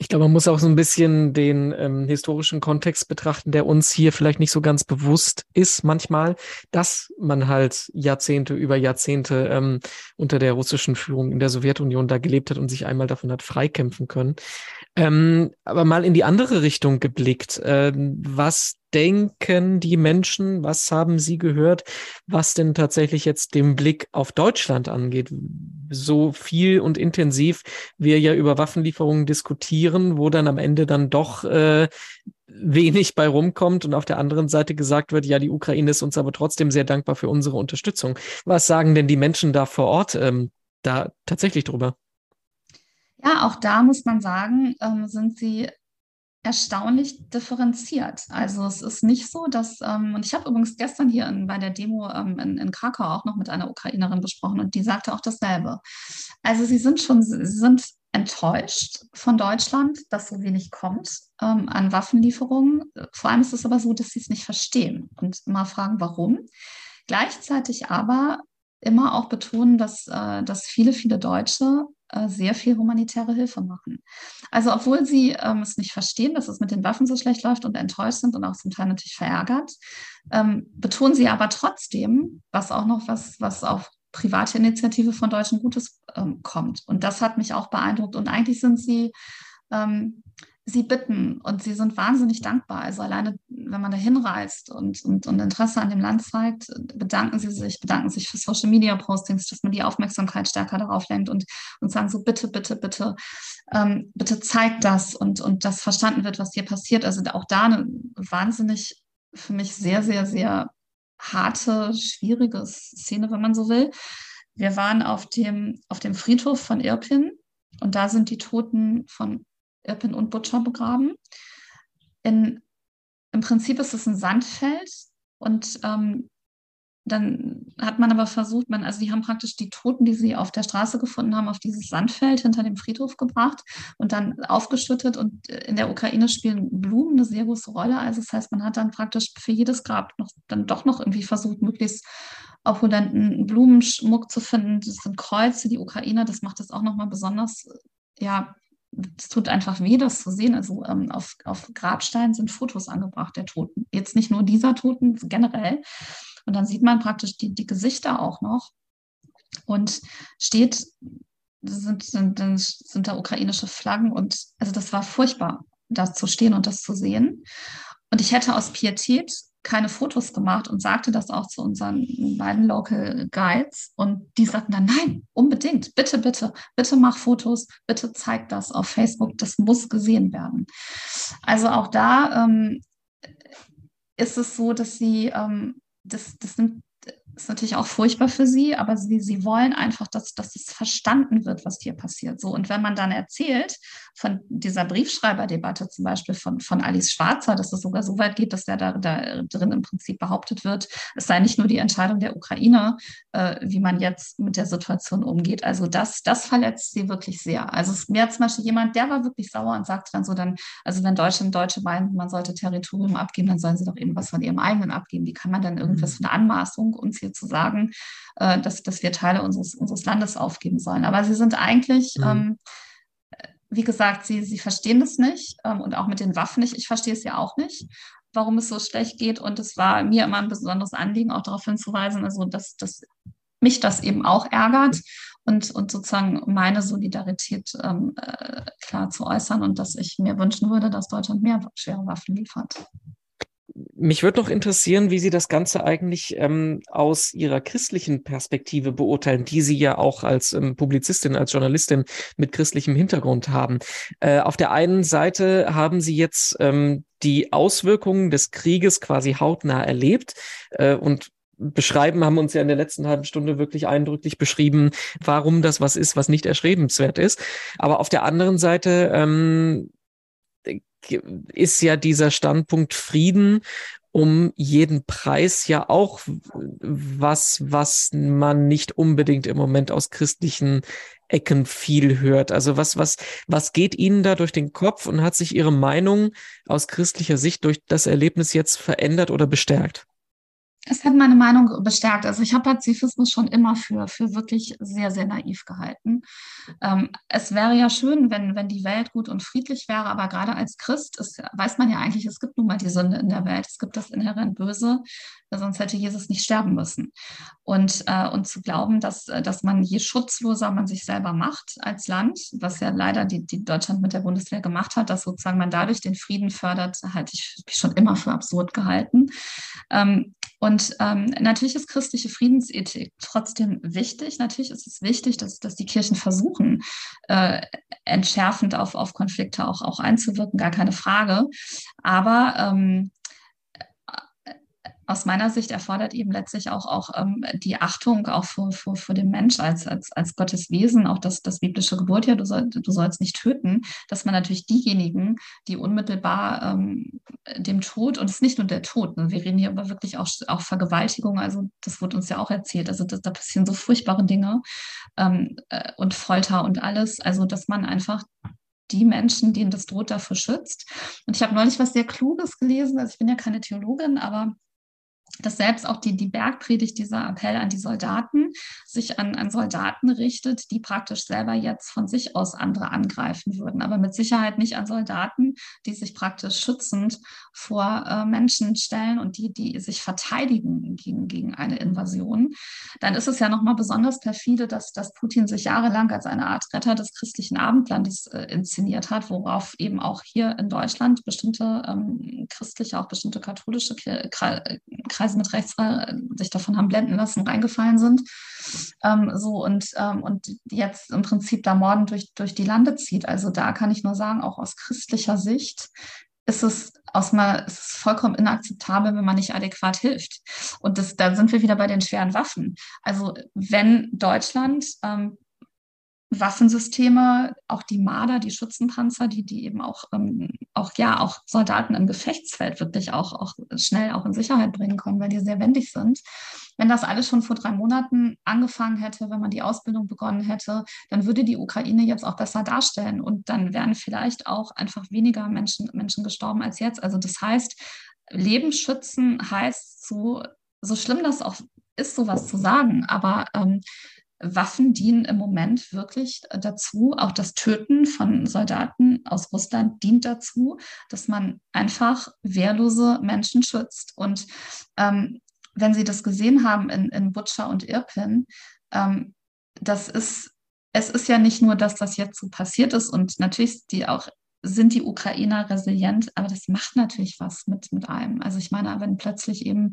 Ich glaube, man muss auch so ein bisschen den ähm, historischen Kontext betrachten, der uns hier vielleicht nicht so ganz bewusst ist manchmal, dass man halt Jahrzehnte über Jahrzehnte ähm, unter der russischen Führung in der Sowjetunion da gelebt hat und sich einmal davon hat freikämpfen können. Ähm, aber mal in die andere Richtung geblickt. Äh, was denken die Menschen? Was haben sie gehört, was denn tatsächlich jetzt den Blick auf Deutschland angeht? So viel und intensiv wir ja über Waffenlieferungen diskutieren, wo dann am Ende dann doch äh, wenig bei rumkommt und auf der anderen Seite gesagt wird, ja, die Ukraine ist uns aber trotzdem sehr dankbar für unsere Unterstützung. Was sagen denn die Menschen da vor Ort ähm, da tatsächlich drüber? Ja, auch da muss man sagen, ähm, sind sie erstaunlich differenziert. Also es ist nicht so, dass, ähm, und ich habe übrigens gestern hier in, bei der Demo ähm, in, in, Krakau auch noch mit einer Ukrainerin besprochen und die sagte auch dasselbe. Also sie sind schon, sie sind enttäuscht von Deutschland, dass so wenig kommt ähm, an Waffenlieferungen. Vor allem ist es aber so, dass sie es nicht verstehen und immer fragen, warum. Gleichzeitig aber immer auch betonen, dass, äh, dass viele, viele Deutsche äh, sehr viel humanitäre Hilfe machen. Also obwohl sie ähm, es nicht verstehen, dass es mit den Waffen so schlecht läuft und enttäuscht sind und auch zum Teil natürlich verärgert, ähm, betonen sie aber trotzdem, was auch noch was, was auf private Initiative von Deutschen Gutes ähm, kommt. Und das hat mich auch beeindruckt. Und eigentlich sind sie ähm, sie bitten und sie sind wahnsinnig dankbar. Also alleine, wenn man da hinreist und, und, und Interesse an dem Land zeigt, bedanken sie sich, bedanken sich für Social Media Postings, dass man die Aufmerksamkeit stärker darauf lenkt und, und sagen so, bitte, bitte, bitte, ähm, bitte zeigt das und, und das verstanden wird, was hier passiert. Also auch da eine wahnsinnig für mich sehr, sehr, sehr harte, schwierige Szene, wenn man so will. Wir waren auf dem, auf dem Friedhof von Irpin und da sind die Toten von Irpin und Butcher begraben. In, Im Prinzip ist es ein Sandfeld und ähm, dann hat man aber versucht, man, also die haben praktisch die Toten, die sie auf der Straße gefunden haben, auf dieses Sandfeld hinter dem Friedhof gebracht und dann aufgeschüttet. Und in der Ukraine spielen Blumen eine sehr große Rolle. Also das heißt, man hat dann praktisch für jedes Grab noch, dann doch noch irgendwie versucht, möglichst opulenten Blumenschmuck zu finden. Das sind Kreuze, die Ukrainer, das macht das auch nochmal besonders ja, es tut einfach weh, das zu sehen. Also ähm, auf, auf Grabsteinen sind Fotos angebracht der Toten. Jetzt nicht nur dieser Toten, generell. Und dann sieht man praktisch die, die Gesichter auch noch. Und steht, sind, sind, sind da ukrainische Flaggen. Und also das war furchtbar, da zu stehen und das zu sehen. Und ich hätte aus Pietät keine Fotos gemacht und sagte das auch zu unseren beiden Local Guides. Und die sagten dann, nein, unbedingt, bitte, bitte, bitte mach Fotos, bitte zeig das auf Facebook, das muss gesehen werden. Also auch da ähm, ist es so, dass sie, ähm, das, das nimmt ist natürlich auch furchtbar für sie, aber sie, sie wollen einfach, dass, dass es verstanden wird, was hier passiert. So, und wenn man dann erzählt, von dieser Briefschreiberdebatte zum Beispiel von, von Alice Schwarzer, dass es sogar so weit geht, dass der da, da drin im Prinzip behauptet wird, es sei nicht nur die Entscheidung der Ukraine, äh, wie man jetzt mit der Situation umgeht. Also das, das verletzt sie wirklich sehr. Also es, mir zum Beispiel jemand, der war wirklich sauer und sagte dann so dann, also wenn Deutschland Deutsche meinen, man sollte Territorium abgeben, dann sollen sie doch eben was von ihrem eigenen abgeben. Wie kann man denn irgendwas für mhm. eine Anmaßung, uns hier zu sagen, äh, dass, dass wir Teile unseres, unseres Landes aufgeben sollen? Aber sie sind eigentlich, mhm. ähm, wie gesagt, sie, sie verstehen das nicht ähm, und auch mit den Waffen nicht. Ich verstehe es ja auch nicht, warum es so schlecht geht. Und es war mir immer ein besonderes Anliegen, auch darauf hinzuweisen, also dass, dass mich das eben auch ärgert und, und sozusagen meine Solidarität ähm, äh, klar zu äußern und dass ich mir wünschen würde, dass Deutschland mehr schwere Waffen liefert. Mich würde noch interessieren, wie Sie das Ganze eigentlich ähm, aus Ihrer christlichen Perspektive beurteilen, die Sie ja auch als ähm, Publizistin, als Journalistin mit christlichem Hintergrund haben. Äh, auf der einen Seite haben Sie jetzt ähm, die Auswirkungen des Krieges quasi hautnah erlebt äh, und beschreiben, haben uns ja in der letzten halben Stunde wirklich eindrücklich beschrieben, warum das was ist, was nicht erschrebenswert ist. Aber auf der anderen Seite ähm, ist ja dieser Standpunkt Frieden um jeden Preis ja auch was, was man nicht unbedingt im Moment aus christlichen Ecken viel hört. Also was, was, was geht Ihnen da durch den Kopf und hat sich Ihre Meinung aus christlicher Sicht durch das Erlebnis jetzt verändert oder bestärkt? Es hat meine Meinung bestärkt. Also ich habe Pazifismus schon immer für, für wirklich sehr, sehr naiv gehalten. Ähm, es wäre ja schön, wenn, wenn die Welt gut und friedlich wäre, aber gerade als Christ ist, weiß man ja eigentlich, es gibt nun mal die Sünde in der Welt, es gibt das inhärent Böse, sonst hätte Jesus nicht sterben müssen. Und, äh, und zu glauben, dass, dass man je schutzloser man sich selber macht als Land, was ja leider die, die Deutschland mit der Bundeswehr gemacht hat, dass sozusagen man dadurch den Frieden fördert, halte ich schon immer für absurd gehalten. Ähm, und ähm, natürlich ist christliche Friedensethik trotzdem wichtig. Natürlich ist es wichtig, dass, dass die Kirchen versuchen, äh, entschärfend auf, auf Konflikte auch, auch einzuwirken, gar keine Frage. Aber ähm, aus meiner Sicht erfordert eben letztlich auch, auch ähm, die Achtung auch vor, vor, vor dem Mensch als, als, als Gottes Wesen, auch das, das biblische Gebot, ja, du, soll, du sollst nicht töten, dass man natürlich diejenigen, die unmittelbar ähm, dem Tod, und es ist nicht nur der Tod, ne, wir reden hier aber wirklich auch, auch Vergewaltigung, also das wurde uns ja auch erzählt, also das, da passieren so furchtbare Dinge ähm, äh, und Folter und alles, also dass man einfach die Menschen, denen das droht, dafür schützt. Und ich habe neulich was sehr Kluges gelesen, also ich bin ja keine Theologin, aber dass selbst auch die, die Bergpredigt, dieser Appell an die Soldaten, sich an, an Soldaten richtet, die praktisch selber jetzt von sich aus andere angreifen würden, aber mit Sicherheit nicht an Soldaten, die sich praktisch schützend vor äh, Menschen stellen und die, die sich verteidigen gegen, gegen eine Invasion. Dann ist es ja nochmal besonders perfide, dass, dass Putin sich jahrelang als eine Art Retter des christlichen Abendlandes äh, inszeniert hat, worauf eben auch hier in Deutschland bestimmte ähm, christliche, auch bestimmte katholische Kreise Kreise mit rechts äh, sich davon haben blenden lassen, reingefallen sind. Ähm, so und, ähm, und jetzt im Prinzip da Morden durch, durch die Lande zieht. Also da kann ich nur sagen, auch aus christlicher Sicht ist es aus mal, ist es vollkommen inakzeptabel, wenn man nicht adäquat hilft. Und das, da sind wir wieder bei den schweren Waffen. Also wenn Deutschland ähm, Waffensysteme, auch die Marder, die Schützenpanzer, die, die eben auch, ähm, auch, ja, auch Soldaten im Gefechtsfeld wirklich auch, auch schnell auch in Sicherheit bringen können, weil die sehr wendig sind. Wenn das alles schon vor drei Monaten angefangen hätte, wenn man die Ausbildung begonnen hätte, dann würde die Ukraine jetzt auch besser darstellen und dann wären vielleicht auch einfach weniger Menschen, Menschen gestorben als jetzt. Also das heißt, Leben schützen heißt so, so schlimm das auch ist, sowas zu sagen, aber ähm, Waffen dienen im Moment wirklich dazu, auch das Töten von Soldaten aus Russland dient dazu, dass man einfach wehrlose Menschen schützt. Und ähm, wenn Sie das gesehen haben in, in Butcher und Irpin, ähm, das ist, es ist ja nicht nur, dass das jetzt so passiert ist und natürlich die auch sind die Ukrainer resilient, aber das macht natürlich was mit, mit einem. Also ich meine, wenn plötzlich eben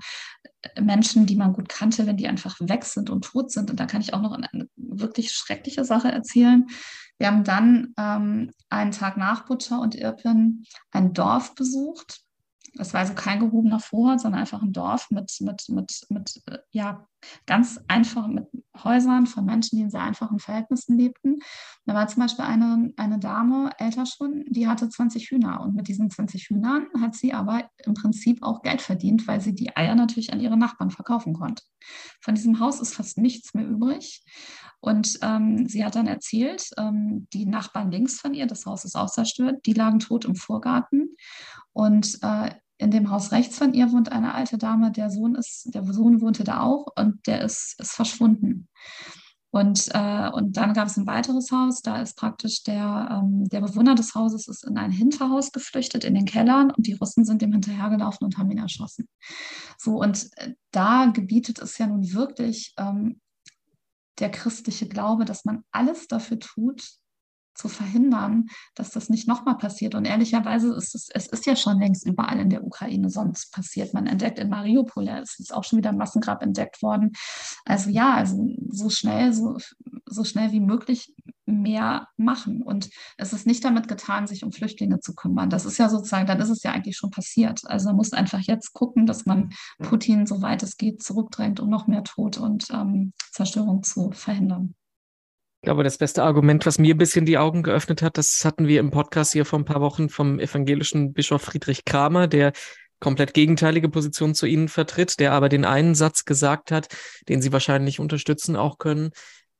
äh, Menschen, die man gut kannte, wenn die einfach weg sind und tot sind, und da kann ich auch noch eine wirklich schreckliche Sache erzählen. Wir haben dann ähm, einen Tag nach Butcher und Irpin ein Dorf besucht, Es war also kein gehobener Vorort, sondern einfach ein Dorf mit, mit, mit, mit äh, ja, ganz einfach mit Häusern von Menschen, die in sehr einfachen Verhältnissen lebten. Da war zum Beispiel eine, eine Dame, älter schon, die hatte 20 Hühner und mit diesen 20 Hühnern hat sie aber im Prinzip auch Geld verdient, weil sie die Eier natürlich an ihre Nachbarn verkaufen konnte. Von diesem Haus ist fast nichts mehr übrig. Und ähm, sie hat dann erzählt, ähm, die Nachbarn links von ihr, das Haus ist auch zerstört, die lagen tot im Vorgarten. Und äh, in dem Haus rechts von ihr wohnt eine alte Dame, der Sohn ist, der Sohn wohnte da auch und der ist, ist verschwunden. Und, äh, und dann gab es ein weiteres Haus, da ist praktisch der, ähm, der Bewohner des Hauses ist in ein Hinterhaus geflüchtet, in den Kellern und die Russen sind dem hinterhergelaufen und haben ihn erschossen. So, und äh, da gebietet es ja nun wirklich ähm, der christliche Glaube, dass man alles dafür tut, zu verhindern, dass das nicht nochmal passiert. Und ehrlicherweise ist es, es ist ja schon längst überall in der Ukraine sonst passiert. Man entdeckt in Mariupol, ja, es ist auch schon wieder ein Massengrab entdeckt worden. Also ja, also so schnell, so, so schnell wie möglich mehr machen. Und es ist nicht damit getan, sich um Flüchtlinge zu kümmern. Das ist ja sozusagen, dann ist es ja eigentlich schon passiert. Also man muss einfach jetzt gucken, dass man Putin, soweit es geht, zurückdrängt, um noch mehr Tod und ähm, Zerstörung zu verhindern. Ich glaube, das beste Argument, was mir ein bisschen die Augen geöffnet hat, das hatten wir im Podcast hier vor ein paar Wochen vom evangelischen Bischof Friedrich Kramer, der komplett gegenteilige Position zu Ihnen vertritt, der aber den einen Satz gesagt hat, den Sie wahrscheinlich unterstützen auch können.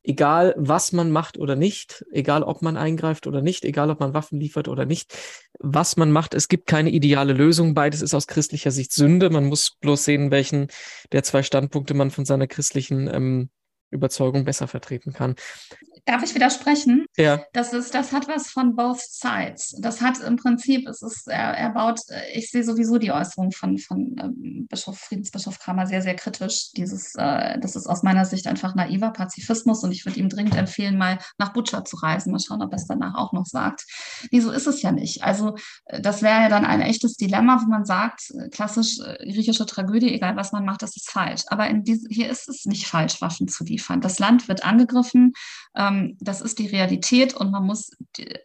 Egal, was man macht oder nicht, egal, ob man eingreift oder nicht, egal, ob man Waffen liefert oder nicht, was man macht, es gibt keine ideale Lösung. Beides ist aus christlicher Sicht Sünde. Man muss bloß sehen, welchen der zwei Standpunkte man von seiner christlichen ähm, Überzeugung besser vertreten kann. Darf ich widersprechen? Ja. Das ist, das hat was von both sides. Das hat im Prinzip, es ist, er, er baut, ich sehe sowieso die Äußerung von, von ähm, Bischof, Friedensbischof Kramer sehr, sehr kritisch. Dieses, äh, das ist aus meiner Sicht einfach naiver Pazifismus und ich würde ihm dringend empfehlen, mal nach Butscha zu reisen. Mal schauen, ob er es danach auch noch sagt. Nee, so ist es ja nicht. Also, äh, das wäre ja dann ein echtes Dilemma, wo man sagt, äh, klassisch äh, griechische Tragödie, egal was man macht, das ist falsch. Aber in diese, hier ist es nicht falsch, Waffen zu liefern. Das Land wird angegriffen. Ähm, ähm, das ist die Realität und man muss,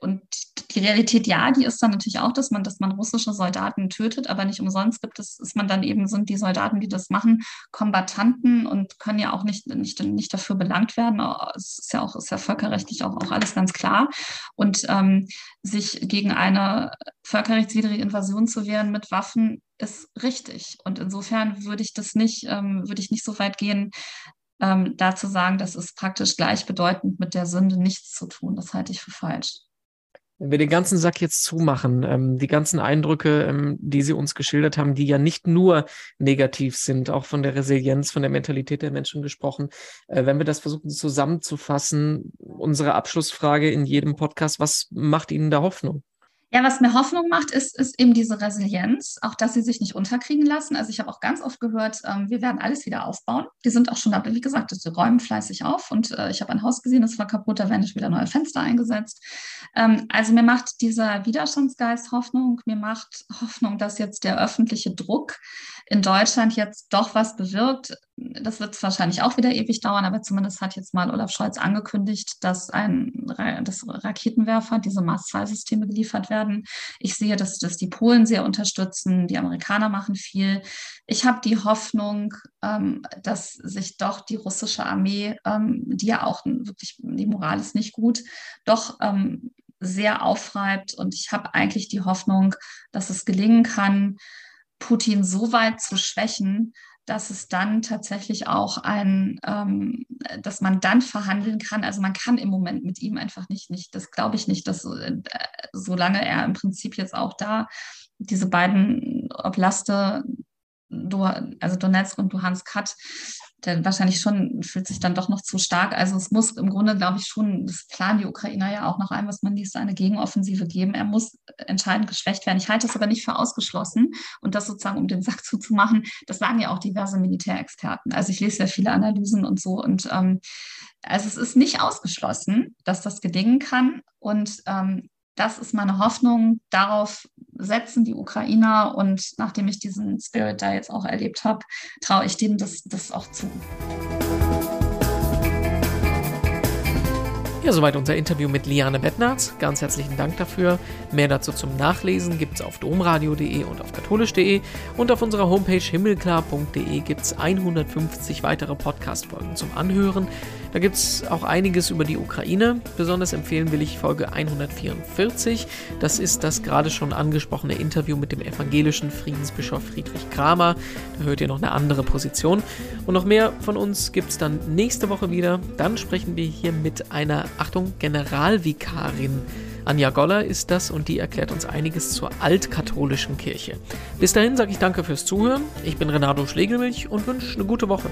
und die Realität, ja, die ist dann natürlich auch, dass man, dass man russische Soldaten tötet, aber nicht umsonst gibt es, ist man dann eben, sind die Soldaten, die das machen, Kombatanten und können ja auch nicht, nicht, nicht dafür belangt werden. Es ist ja auch, ist ja völkerrechtlich auch, auch alles ganz klar. Und ähm, sich gegen eine völkerrechtswidrige Invasion zu wehren mit Waffen ist richtig. Und insofern würde ich das nicht, ähm, würde ich nicht so weit gehen, ähm, da zu sagen, das ist praktisch gleichbedeutend mit der Sünde nichts zu tun. Das halte ich für falsch. Wenn wir den ganzen Sack jetzt zumachen, ähm, die ganzen Eindrücke, ähm, die Sie uns geschildert haben, die ja nicht nur negativ sind, auch von der Resilienz, von der Mentalität der Menschen gesprochen, äh, wenn wir das versuchen zusammenzufassen, unsere Abschlussfrage in jedem Podcast, was macht Ihnen da Hoffnung? Ja, was mir Hoffnung macht, ist, ist eben diese Resilienz, auch dass sie sich nicht unterkriegen lassen. Also ich habe auch ganz oft gehört, ähm, wir werden alles wieder aufbauen. Die sind auch schon da, wie gesagt, sie räumen fleißig auf und äh, ich habe ein Haus gesehen, das war kaputt, da werden nicht wieder neue Fenster eingesetzt. Ähm, also mir macht dieser Widerstandsgeist Hoffnung, mir macht Hoffnung, dass jetzt der öffentliche Druck in Deutschland jetzt doch was bewirkt. Das wird wahrscheinlich auch wieder ewig dauern, aber zumindest hat jetzt mal Olaf Scholz angekündigt, dass ein dass Raketenwerfer, diese Mars-2-Systeme geliefert werden. Ich sehe, dass, dass die Polen sehr unterstützen, die Amerikaner machen viel. Ich habe die Hoffnung, ähm, dass sich doch die russische Armee, ähm, die ja auch wirklich, die Moral ist nicht gut, doch ähm, sehr aufreibt. Und ich habe eigentlich die Hoffnung, dass es gelingen kann, Putin so weit zu schwächen, dass es dann tatsächlich auch ein, ähm, dass man dann verhandeln kann. Also man kann im Moment mit ihm einfach nicht, nicht das glaube ich nicht, dass äh, solange er im Prinzip jetzt auch da diese beiden Oblaste, also Donetsk und Luhansk hat, der wahrscheinlich schon fühlt sich dann doch noch zu stark. Also es muss im Grunde, glaube ich, schon, das planen die Ukrainer ja auch nach allem, was man liest, eine Gegenoffensive geben. Er muss entscheidend geschwächt werden. Ich halte es aber nicht für ausgeschlossen. Und das sozusagen, um den Sack zuzumachen, das sagen ja auch diverse Militärexperten. Also ich lese ja viele Analysen und so. Und ähm, also es ist nicht ausgeschlossen, dass das gelingen kann. Und ähm, das ist meine Hoffnung. Darauf setzen die Ukrainer und nachdem ich diesen Spirit da jetzt auch erlebt habe, traue ich denen das, das auch zu. Ja, soweit unser Interview mit Liane Bettnarz. Ganz herzlichen Dank dafür. Mehr dazu zum Nachlesen gibt es auf domradio.de und auf katholisch.de und auf unserer Homepage himmelklar.de gibt es 150 weitere Podcast-Folgen zum Anhören. Da gibt es auch einiges über die Ukraine. Besonders empfehlen will ich Folge 144. Das ist das gerade schon angesprochene Interview mit dem evangelischen Friedensbischof Friedrich Kramer. Da hört ihr noch eine andere Position. Und noch mehr von uns gibt es dann nächste Woche wieder. Dann sprechen wir hier mit einer, Achtung, Generalvikarin. Anja Goller ist das und die erklärt uns einiges zur altkatholischen Kirche. Bis dahin sage ich danke fürs Zuhören. Ich bin Renato Schlegelmilch und wünsche eine gute Woche.